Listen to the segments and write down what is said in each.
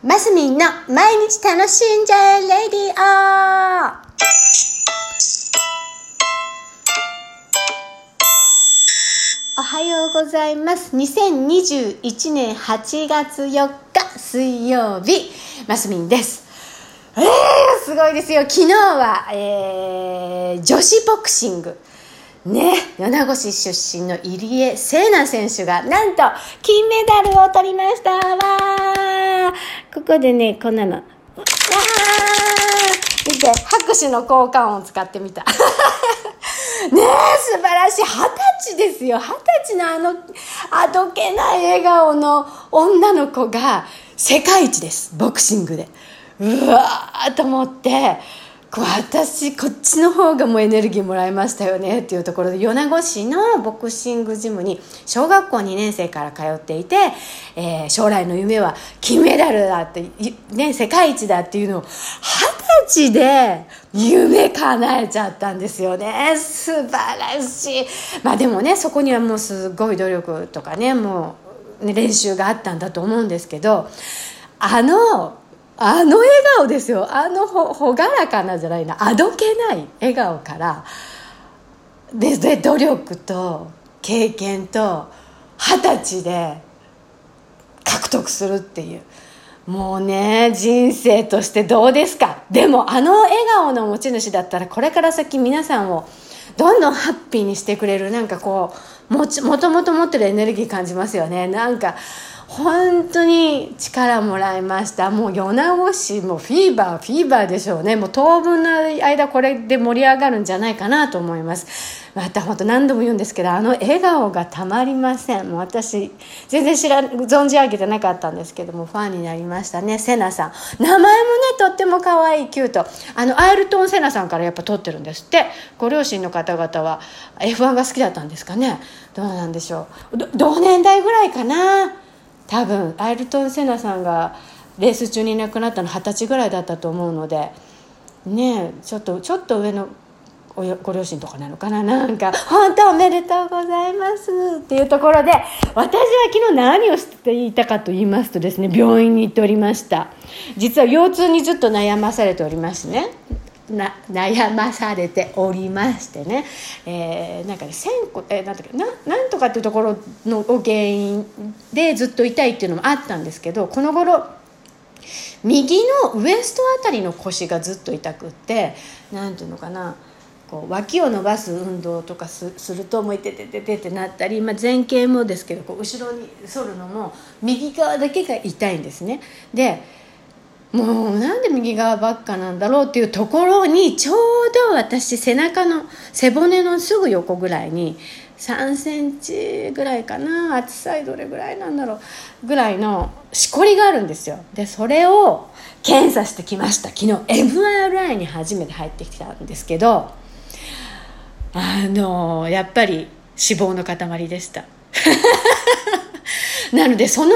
マスミンの毎日楽しんじゃえレディオおはようございます。2021年8月4日水曜日、マスミンです。えー、すごいですよ。昨日は、えー、女子ボクシング。ね、米子市出身の入江聖奈選手が、なんと、金メダルを取りましたわーこでね、こんなの。わー見て、拍手の交換音使ってみた。ねえ、素晴らしい。二十歳ですよ。二十歳のあの、あどけない笑顔の女の子が世界一です。ボクシングで。うわーと思って、私こっちの方がもうエネルギーもらいましたよねっていうところで米子市のボクシングジムに小学校2年生から通っていて、えー将来の夢は金メダルだって、ね、世界一だっていうのを二十歳で夢叶えちゃったんですよね。素晴らしい。まあでもねそこにはもうすごい努力とかねもうね練習があったんだと思うんですけどあのあの笑顔ですよ。あのほ朗らかなじゃないな。あどけない笑顔からでで努力と経験と二十歳で獲得するっていう。もうね人生としてどうですか？でもあの笑顔の持ち主だったらこれから先皆さんをどんどんハッピーにしてくれるなんかこうもちもともと持ってるエネルギー感じますよね。なんか本当に力もらいました。もう米子市もフィーバーフィーバーでしょうね。もう当分の間これで盛り上がるんじゃないかなと思います。また本当何度も言うんですけどあの笑顔がたまりません。もう私全然知ら存じ上げてなかったんですけどもファンになりましたね。セナさん。名前もねとっても可愛いキュート。あのアイルトン・セナさんからやっぱ撮ってるんですって。ご両親の方々は F1 が好きだったんですかね。どうなんでしょう。同年代ぐらいかな。多分アイルトン・セナさんがレース中にいなくなったの二十歳ぐらいだったと思うのでねちょっとちょっと上のおご両親とかなのかな？なんか「本当おめでとうございます」っていうところで私は昨日何をしていたかと言いますとですね病院に行っておりました。実は腰痛にずっと悩まされておりますね。な悩まされておりましてね、えーなんかね線香えーなんだっけななんとかっていうところのを原因でずっと痛いっていうのもあったんですけどこの頃右のウエストあたりの腰がずっと痛くってなんていうのかなこう脇を伸ばす運動とかすするともういててててってなったり、まあ、前傾もですけどこう後ろに反るのも右側だけが痛いんですね。でもうなんで右側ばっかなんだろうっていうところにちょうど私背中の背骨のすぐ横ぐらいに3センチぐらいかな厚さどれぐらいなんだろうぐらいのしこりがあるんですよ。でそれを検査してきました。昨日 MRI に初めて入ってきたんですけどあのやっぱり脂肪の塊でした。なのでその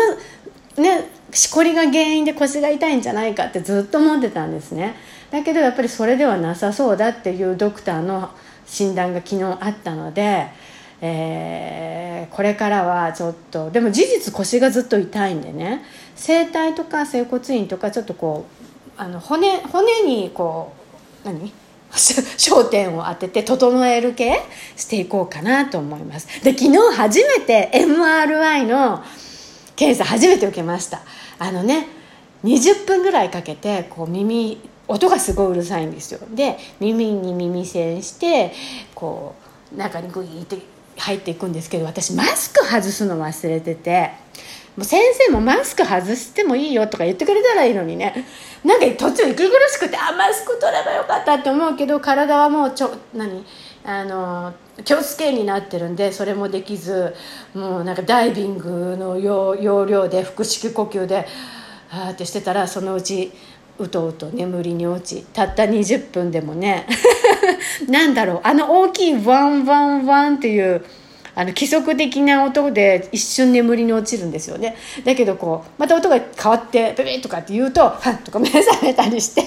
ねしこりが原因で腰が痛いんじゃないかってずっと思ってたんですね。だけどやっぱりそれではなさそうだっていうドクターの診断が昨日あったので、えーこれからはちょっとでも事実腰がずっと痛いんでね。整体とか整骨院とかちょっとこうあの骨骨にこう何？焦点を当てて整える系していこうかなと思います。で昨日初めて MRI の検査初めて受けました。あのね20分ぐらいかけてこう耳音がすごいうるさいんですよ。で耳に耳栓してこう中にグイーって入っていくんですけど私マスク外すの忘れててもう先生もマスク外してもいいよとか言ってくれたらいいのにね。なんか途中息苦しくてあマスク取ればよかったって思うけど体はもうちょ何？あの気をつけになってるんでそれもできずもうなんかダイビングの要要領で腹式呼吸であーってしてたらそのうちうとうと眠りに落ちたった20分でもね なんだろうあの大きいワンワンワンっていうあの規則的な音で一瞬眠りに落ちるんですよね。だけどこうまた音が変わってブビッとかって言うとハッとか目覚めたりして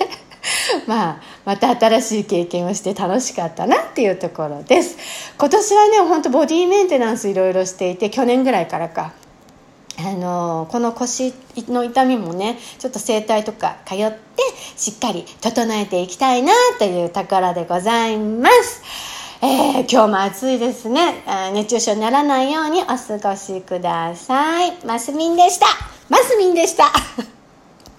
まあまた新しい経験をして楽しかったなっていうところです今年はね本当ボディメンテナンスいろいろしていて去年ぐらいからかあのこの腰の痛みもねちょっと整体とか通ってしっかり整えていきたいなというところでございます。えー、今日も暑いですね、熱中症にならないようにお過ごしください。マスミンでした。マスミンでした。